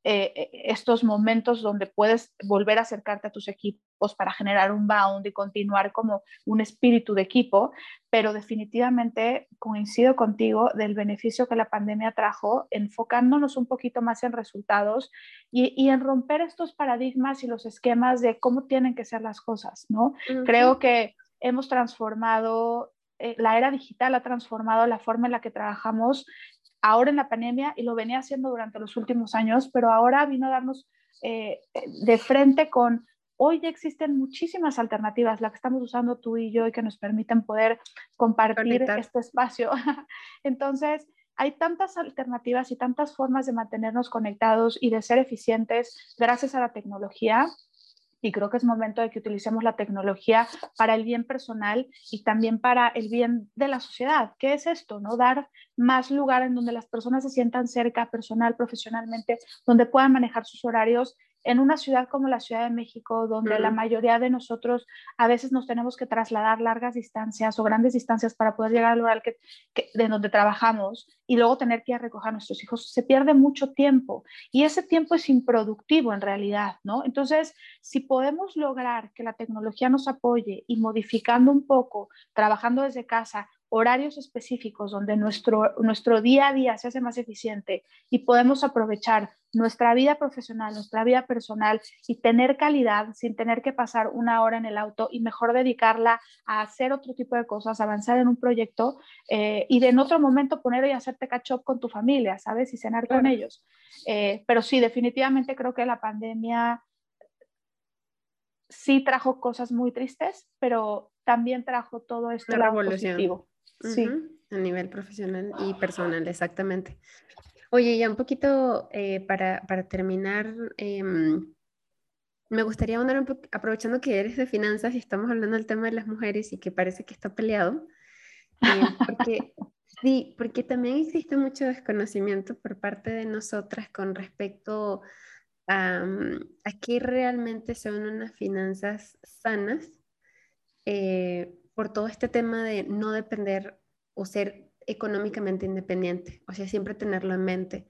eh, eh, estos momentos donde puedes volver a acercarte a tus equipos para generar un bound y continuar como un espíritu de equipo, pero definitivamente coincido contigo del beneficio que la pandemia trajo, enfocándonos un poquito más en resultados y, en romper estos paradigmas y los esquemas de cómo tienen que ser las cosas, ¿no? Creo que hemos transformado eh, la era digital ha transformado la forma en la que trabajamos ahora en la pandemia y lo venía haciendo durante los últimos años, pero ahora vino a darnos eh, de frente con, hoy ya existen muchísimas alternativas, la que estamos usando tú y yo y que nos permiten poder compartir este espacio. (laughs) Entonces, hay tantas alternativas y tantas formas de mantenernos conectados y de ser eficientes gracias a la tecnología y creo que es momento de que utilicemos la tecnología para el bien personal y también para el bien de la sociedad. ¿Qué es esto? ¿No? Dar más lugar en donde las personas se sientan cerca personal, profesionalmente, donde puedan manejar sus horarios en una ciudad como la Ciudad de México, donde la mayoría de nosotros a veces nos tenemos que trasladar largas distancias o grandes distancias para poder llegar al lugar que, de donde trabajamos y luego tener que ir a recoger a nuestros hijos, se pierde mucho tiempo y ese tiempo es improductivo en realidad, ¿no? Entonces, si podemos lograr que la tecnología nos apoye y modificando un poco, trabajando desde casa, horarios específicos donde nuestro, nuestro día a día se hace más eficiente y podemos aprovechar nuestra vida profesional, nuestra vida personal y tener calidad sin tener que pasar una hora en el auto y mejor dedicarla a hacer otro tipo de cosas, avanzar en un proyecto eh, y de en otro momento poner y hacerte catch up con tu familia, ¿sabes? Y cenar con ellos. Eh, pero sí, definitivamente creo que la pandemia sí trajo cosas muy tristes, pero también trajo todo esto positivo. Sí. A nivel profesional y personal, exactamente. Oye, ya un poquito eh, para, para, terminar, em, me gustaría un aprovechando que eres de finanzas y estamos hablando del tema de las mujeres y que parece que está peleado, eh, (laughs) porque sí, porque también existe mucho desconocimiento por parte de nosotras con respecto a, mm, a qué realmente son unas finanzas sanas. Eh, por todo este tema de no depender o ser económicamente independiente, o sea, siempre tenerlo en mente.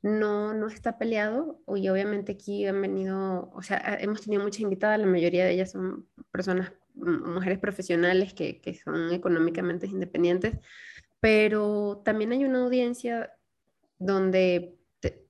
No, no está peleado y obviamente aquí han venido, o sea, hemos tenido muchas invitadas, la mayoría de ellas son personas, mujeres profesionales que, que son económicamente independientes, pero también hay una audiencia donde,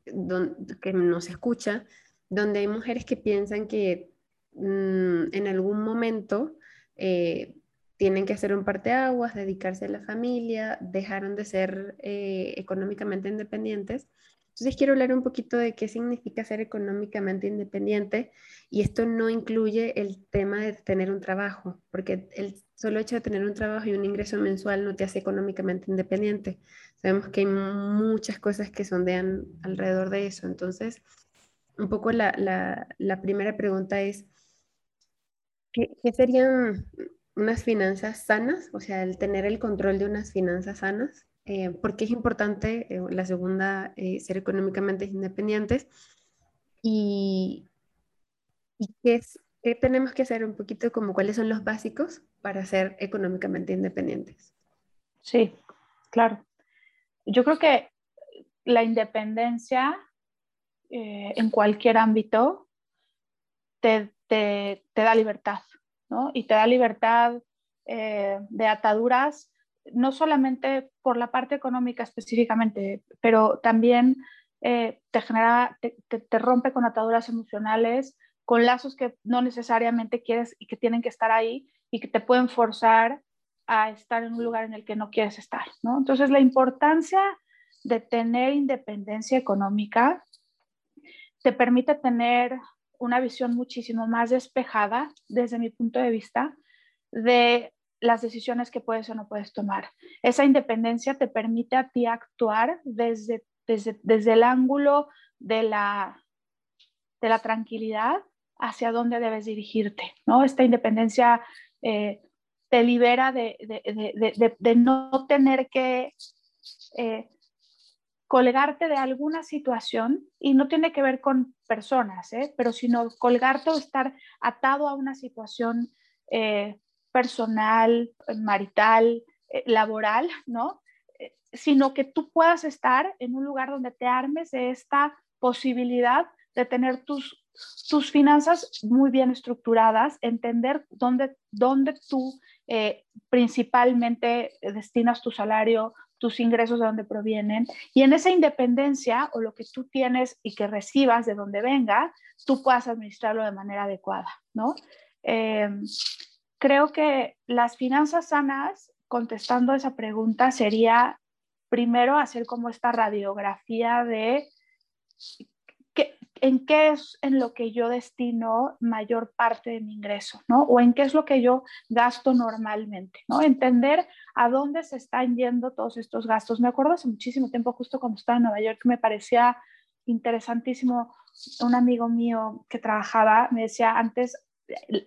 donde que nos escucha, donde hay mujeres que piensan que mm, en algún momento eh, tienen que hacer un parteaguas, dedicarse a la familia, dejaron de ser eh, económicamente independientes. Entonces quiero hablar un poquito de qué significa ser económicamente independiente y esto no incluye el tema de tener un trabajo, porque el solo hecho de tener un trabajo y un ingreso mensual no te hace económicamente independiente. Sabemos que hay muchas cosas que sondean alrededor de eso. Entonces, un poco la, la, primera pregunta es, ¿qué, ¿qué serían unas finanzas sanas, o sea, el tener el control de unas finanzas sanas, eh, porque es importante, eh, la segunda, eh, ser económicamente independientes. Y, y qué, es, qué tenemos que hacer un poquito como cuáles son los básicos para ser económicamente independientes. Sí, claro. Yo creo que la independencia en cualquier ámbito te, te, te da libertad. Y te da libertad eh, de ataduras, no solamente por la parte económica específicamente, pero también eh, te genera, te, rompe con ataduras emocionales, con lazos que no necesariamente quieres y que tienen que estar ahí y que te pueden forzar a estar en un lugar en el que no quieres estar, Entonces, la importancia de tener independencia económica te permite tener una visión muchísimo más despejada desde mi punto de vista de las decisiones que puedes o no puedes tomar. Esa independencia te permite a ti actuar desde, desde, el ángulo de la, de la tranquilidad hacia dónde debes dirigirte, ¿no? Esta independencia eh, te libera de, no tener que eh, colgarte de alguna situación y no tiene que ver con personas, ¿eh? pero sino colgarte o estar atado a una situación personal, marital, laboral, ¿no? sino que tú puedas estar en un lugar donde te armes de esta posibilidad de tener tus, tus finanzas muy bien estructuradas, entender dónde, dónde tú eh, principalmente destinas tu salario, tus ingresos de dónde provienen, y en esa independencia o lo que tú tienes y que recibas de donde venga, tú puedas administrarlo de manera adecuada, ¿no? Em, creo que las finanzas sanas, contestando esa pregunta, sería primero hacer como esta radiografía de en qué es en lo que yo destino mayor parte de mi ingreso, ¿no? O en qué es lo que yo gasto normalmente, ¿no? Entender a dónde se están yendo todos estos gastos. Me acuerdo hace muchísimo tiempo, justo cuando estaba en Nueva York, me parecía interesantísimo. Un amigo mío que trabajaba me decía, antes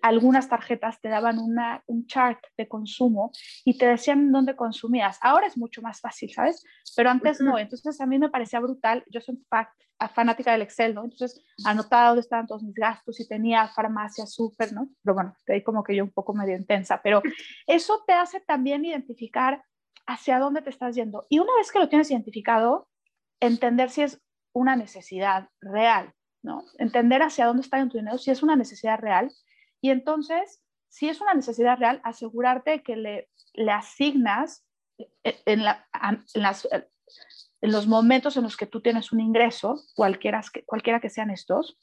algunas tarjetas te daban una, un chart de consumo y te decían dónde consumías. Ahora es mucho más fácil, ¿sabes? Pero antes no. Entonces a mí me parecía brutal. Yo soy fanática del Excel, ¿no? Entonces anotaba dónde estaban todos mis gastos y tenía farmacia, súper, ¿no? Pero bueno, ahí como que yo un poco medio intensa. Pero (laughs) eso te hace también identificar hacia dónde te estás yendo. Y una vez que lo tienes identificado, entender si es una necesidad real, ¿no? Entender hacia dónde está en tu dinero, si es una necesidad real y entonces, si es una necesidad real, asegurarte que le, asignas eh, en, en, los momentos en los que tú tienes un ingreso, cualquiera, cualquiera que sean estos,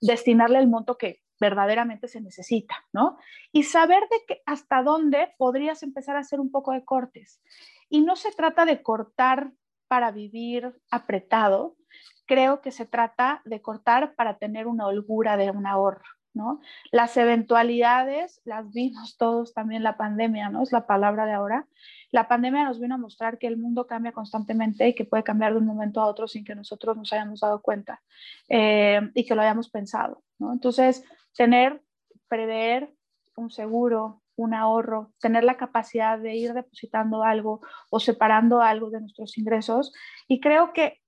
destinarle el monto que verdaderamente se necesita, ¿no? Y saber de que hasta dónde podrías empezar a hacer un poco de cortes. Y no se trata de cortar para vivir apretado, creo que se trata de cortar para tener una holgura de un ahorro, las eventualidades las vimos todos también la pandemia, ¿no? Es la palabra de ahora. La pandemia nos vino a mostrar que el mundo cambia constantemente y que puede cambiar de un momento a otro sin que nosotros nos hayamos dado cuenta eh, y que lo hayamos pensado, Entonces, tener, prever un seguro, un ahorro, tener la capacidad de ir depositando algo o separando algo de nuestros ingresos. Y creo que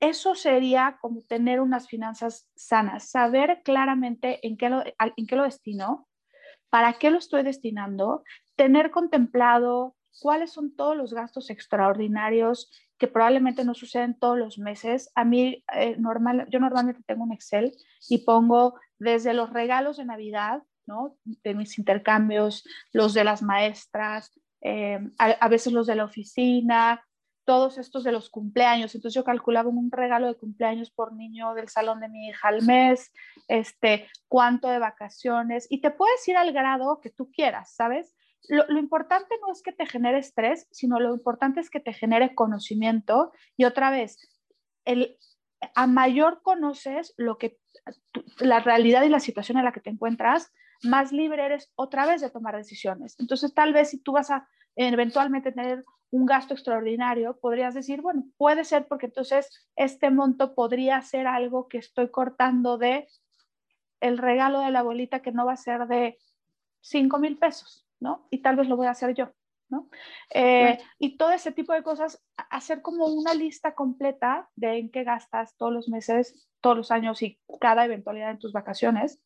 eso sería como tener unas finanzas sanas, saber claramente en qué lo, en qué lo destino, para qué lo estoy destinando, tener contemplado cuáles son todos los gastos extraordinarios que probablemente no suceden todos los meses. A mí, eh, normal, yo normalmente tengo un Excel y pongo desde los regalos de Navidad, ¿no? de mis intercambios, los de las maestras, eh, a, veces los de la oficina, todos estos de los cumpleaños. Entonces yo calculaba un regalo de cumpleaños por niño del salón de mi hija al mes, este, cuánto de vacaciones, y te puedes ir al grado que tú quieras, ¿sabes? Lo, importante no es que te genere estrés, sino lo importante es que te genere conocimiento. Y otra vez, el, a mayor conoces lo que, la realidad y la situación en la que te encuentras, más libre eres otra vez de tomar decisiones. Entonces, tal vez si tú vas a eventualmente tener un gasto extraordinario, podrías decir, bueno, puede ser porque entonces este monto podría ser algo que estoy cortando de el regalo de la abuelita que no va a ser de 5 mil pesos, ¿no? Y tal vez lo voy a hacer yo, ¿no? Eh, y todo ese tipo de cosas, hacer como una lista completa de en qué gastas todos los meses, todos los años y cada eventualidad en tus vacaciones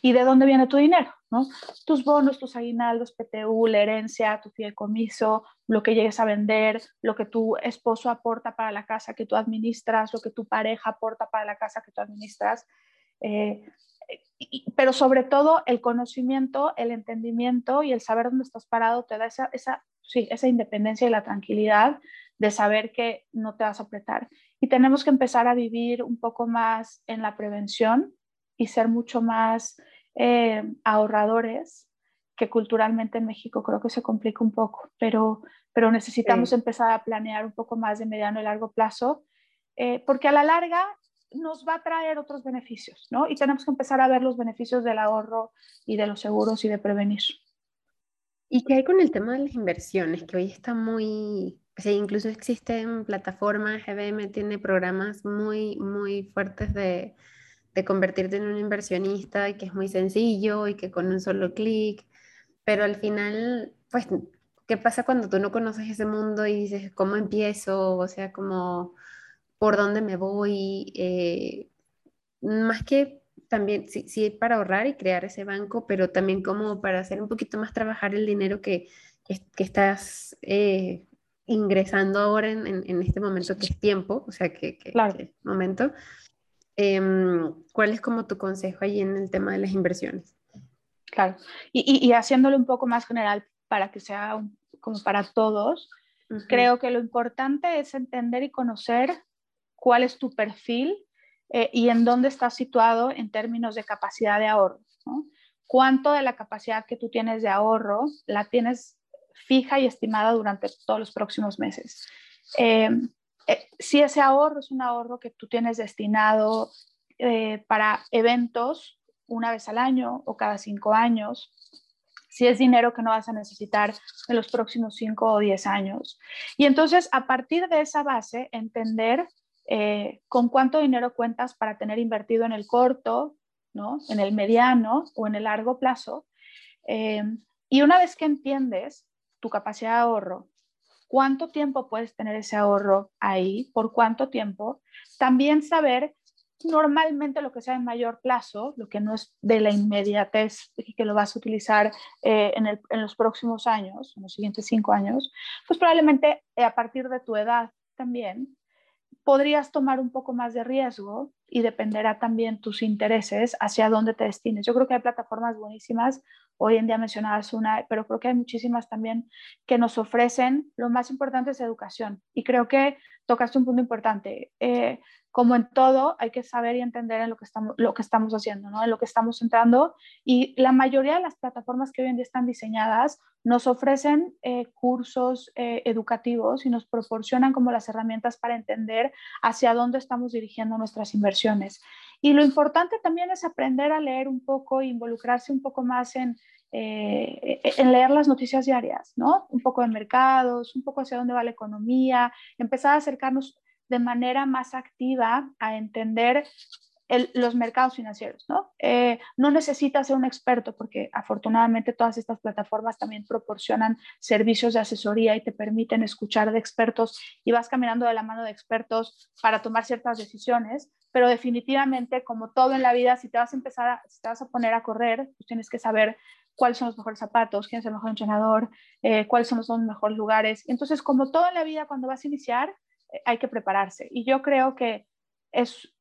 ¿Y de dónde viene tu dinero? ¿no? Tus bonos, tus aguinaldos, PTU, la herencia, tu fideicomiso, lo que llegues a vender, lo que tu esposo aporta para la casa que tú administras, lo que tu pareja aporta para la casa que tú administras. Eh, pero sobre todo el conocimiento, el entendimiento y el saber dónde estás parado te da esa, esa, sí, esa independencia y la tranquilidad de saber que no te vas a apretar. Y tenemos que empezar a vivir un poco más en la prevención, y ser mucho más eh, ahorradores, que culturalmente en México creo que se complica un poco, pero, pero necesitamos empezar a planear un poco más de mediano y largo plazo, eh, porque a la larga nos va a traer otros beneficios, ¿no? Y tenemos que empezar a ver los beneficios del ahorro y de los seguros y de prevenir. ¿Y qué hay con el tema de las inversiones? Que hoy está muy, o sea, incluso existen plataformas, GBM tiene programas muy, muy fuertes de, de convertirte en un inversionista, y que es muy sencillo y que con un solo clic, pero al final, pues, ¿qué pasa cuando tú no conoces ese mundo y dices, ¿cómo empiezo? O sea, como por dónde me voy, eh, más que también, sí, sí, para ahorrar y crear ese banco, pero también como para hacer un poquito más trabajar el dinero que, que, estás eh, ingresando ahora en, en, este momento que es tiempo, o sea, que, claro. es momento. Em, ¿Cuál es como tu consejo ahí en el tema de las inversiones? Claro, y, y, haciéndolo un poco más general para que sea como para todos, creo que lo importante es entender y conocer cuál es tu perfil eh, y en dónde estás situado en términos de capacidad de ahorro. ¿Cuánto de la capacidad que tú tienes de ahorro la tienes fija y estimada durante todos los próximos meses? Eh, eh, si ese ahorro es un ahorro que tú tienes destinado para eventos una vez al año o cada cinco años, si es dinero que no vas a necesitar en los próximos cinco o diez años. Y entonces, a partir de esa base, entender eh, con cuánto dinero cuentas para tener invertido en el corto, ¿no? en el mediano o en el largo plazo. Eh, y una vez que entiendes tu capacidad de ahorro, cuánto tiempo puedes tener ese ahorro ahí, por cuánto tiempo, también saber normalmente lo que sea en mayor plazo, lo que no es de la inmediatez y que lo vas a utilizar eh, en, en, los próximos años, en los siguientes cinco años, pues probablemente a partir de tu edad también podrías tomar un poco más de riesgo y dependerá también tus intereses hacia dónde te destines. Yo creo que hay plataformas buenísimas, hoy en día mencionabas una, pero creo que hay muchísimas también que nos ofrecen, lo más importante es educación. Y creo que tocaste un punto importante. Eh, como en todo, hay que saber y entender en lo que estamos, lo que estamos haciendo, ¿no? en lo que estamos entrando. Y la mayoría de las plataformas que hoy en día están diseñadas nos ofrecen eh, cursos eh, educativos y nos proporcionan como las herramientas para entender hacia dónde estamos dirigiendo nuestras inversiones. Y lo importante también es aprender a leer un poco e involucrarse un poco más en, eh, en leer las noticias diarias, ¿no? Un poco de mercados, un poco hacia dónde va la economía, empezar a acercarnos de manera más activa a entender los mercados financieros, ¿no? Eh, no necesitas ser un experto porque afortunadamente todas estas plataformas también proporcionan servicios de asesoría y te permiten escuchar de expertos y vas caminando de la mano de expertos para tomar ciertas decisiones, pero definitivamente como todo en la vida, si te vas a empezar, a, si te vas a poner a correr, pues tienes que saber cuáles son los mejores zapatos, quién es el mejor entrenador, eh, cuáles son los, los mejores lugares. Entonces, como todo en la vida, cuando vas a iniciar, hay que prepararse. Y yo creo que es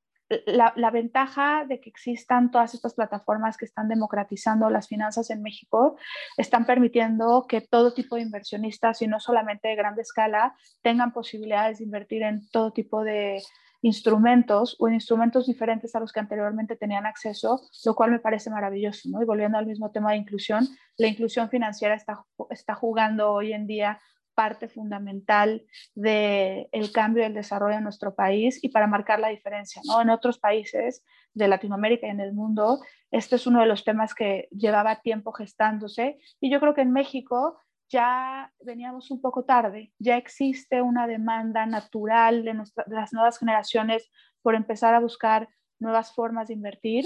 la, ventaja de que existan todas estas plataformas que están democratizando las finanzas en México, están permitiendo que todo tipo de inversionistas, y no solamente de grande escala, tengan posibilidades de invertir en todo tipo de instrumentos o en instrumentos diferentes a los que anteriormente tenían acceso, lo cual me parece maravilloso. ¿no? Y volviendo al mismo tema de inclusión, la inclusión financiera está, está jugando hoy en día parte fundamental del el cambio y el desarrollo de nuestro país y para marcar la diferencia. ¿no? En otros países de Latinoamérica y en el mundo, este es uno de los temas que llevaba tiempo gestándose y yo creo que en México ya veníamos un poco tarde, ya existe una demanda natural de, de las nuevas generaciones por empezar a buscar nuevas formas de invertir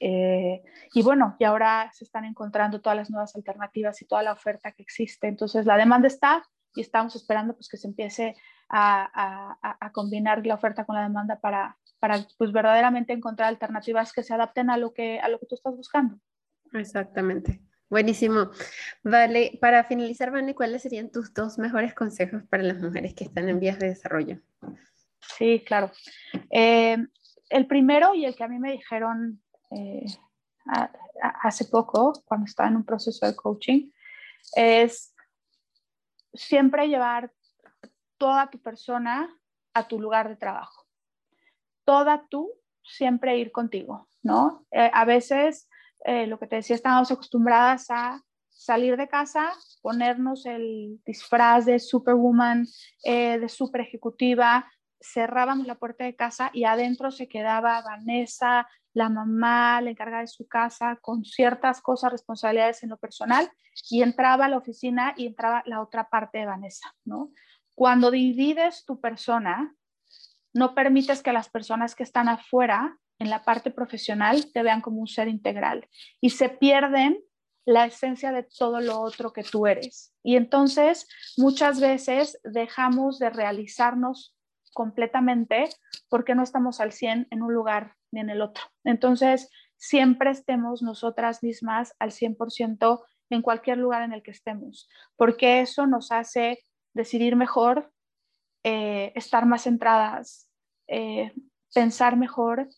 eh, y bueno, y ahora se están encontrando todas las nuevas alternativas y toda la oferta que existe. Entonces, la demanda está y estamos esperando pues, que se empiece a, a, combinar la oferta con la demanda para, para pues, verdaderamente encontrar alternativas que se adapten a lo que, a lo que tú estás buscando. Exactamente. Buenísimo. Vale, para finalizar, Vane, ¿cuáles serían tus dos mejores consejos para las mujeres que están en vías de desarrollo? Sí, claro. Eh, el primero y el que a mí me dijeron eh, hace poco, cuando estaba en un proceso de coaching, es siempre llevar toda tu persona a tu lugar de trabajo. Toda tú, siempre ir contigo, ¿no? Eh, a veces, eh, lo que te decía, estamos acostumbradas a salir de casa, ponernos el disfraz de superwoman, de super ejecutiva, cerrábamos la puerta de casa y adentro se quedaba Vanessa, la mamá, la encargada de su casa, con ciertas cosas, responsabilidades en lo personal, y entraba a la oficina y entraba la otra parte de Vanessa, ¿no? Cuando divides tu persona, no permites que las personas que están afuera, en la parte profesional, te vean como un ser integral y se pierden la esencia de todo lo otro que tú eres. Y entonces muchas veces dejamos de realizarnos completamente porque no estamos al 100 en un lugar ni en el otro. Entonces, siempre estemos nosotras mismas al 100% en cualquier lugar en el que estemos, porque eso nos hace decidir mejor, eh, estar más centradas, eh, pensar mejor,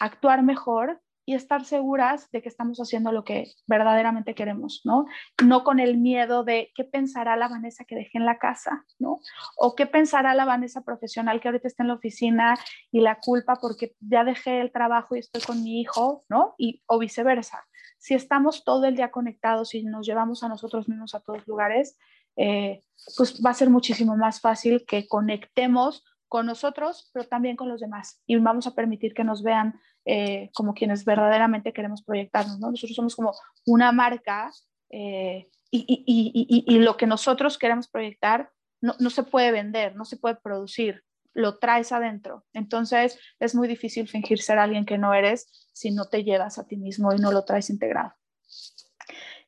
actuar mejor y estar seguras de que estamos haciendo lo que verdaderamente queremos, ¿no? No con el miedo de qué pensará la Vanessa que dejé en la casa, ¿no? O qué pensará la Vanessa profesional que ahorita está en la oficina y la culpa porque ya dejé el trabajo y estoy con mi hijo, ¿no? Y, o viceversa. Si estamos todo el día conectados y nos llevamos a nosotros mismos a todos lugares, eh, pues va a ser muchísimo más fácil que conectemos con nosotros, pero también con los demás. Y vamos a permitir que nos vean eh, como quienes verdaderamente queremos proyectarnos. ¿no? Nosotros somos como una marca eh, y, y, y, y, lo que nosotros queremos proyectar no, no, se puede vender, no se puede producir, lo traes adentro. Entonces es muy difícil fingir ser alguien que no eres si no te llevas a ti mismo y no lo traes integrado.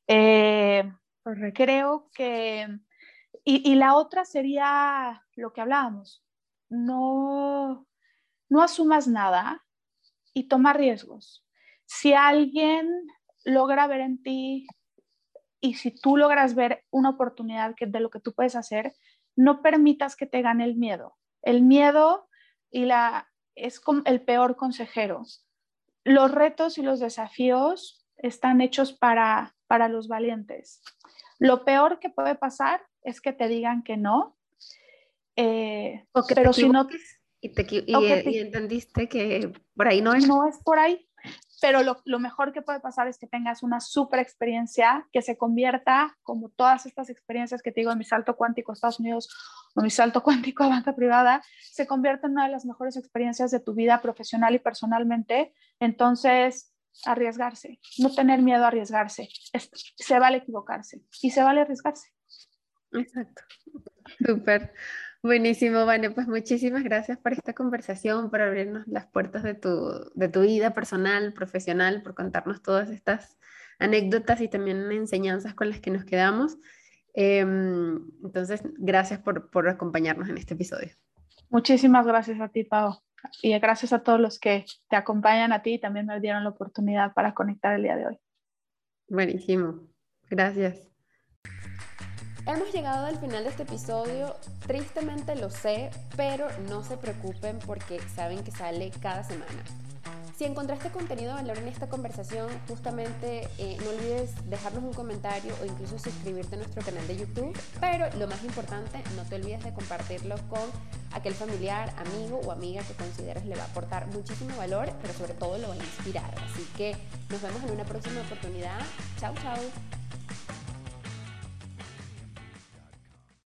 Eh, creo que... Y, y la otra sería lo que hablábamos, no, no asumas nada y toma riesgos. Si alguien logra ver en ti y si tú logras ver una oportunidad que, de lo que tú puedes hacer, no permitas que te gane el miedo. El miedo y la, es el peor consejero. Los retos y los desafíos están hechos para, para los valientes. Lo peor que puede pasar es que te digan que no eh, pero si no... Y, te, y, entendiste que por ahí no es. No es por ahí. Pero lo, lo, mejor que puede pasar es que tengas una super experiencia que se convierta, como todas estas experiencias que te digo, en mi salto cuántico a Estados Unidos o mi salto (laughs) cuántico a banca privada, se convierta en una de las mejores experiencias de tu vida profesional y personalmente. Entonces, arriesgarse, no tener miedo a arriesgarse. se vale equivocarse y se vale arriesgarse. Exacto. Súper. Buenísimo, Vane, pues muchísimas gracias por esta conversación, por abrirnos las puertas de tu, de tu vida personal, profesional, por contarnos todas estas anécdotas y también enseñanzas con las que nos quedamos. Em, entonces, gracias por, por acompañarnos en este episodio. Muchísimas gracias a ti, Pau. Y gracias a todos los que te acompañan a ti y también me dieron la oportunidad para conectar el día de hoy. Buenísimo. Gracias. Hemos llegado al final de este episodio, tristemente lo sé, pero no se preocupen porque saben que sale cada semana. Si encontraste contenido de valor en esta conversación, justamente eh, no olvides dejarnos un comentario o incluso suscribirte a nuestro canal de YouTube. Pero lo más importante, no te olvides de compartirlo con aquel familiar, amigo o amiga que consideres le va a aportar muchísimo valor, pero sobre todo lo va a inspirar. Así que nos vemos en una próxima oportunidad. Chao, chao.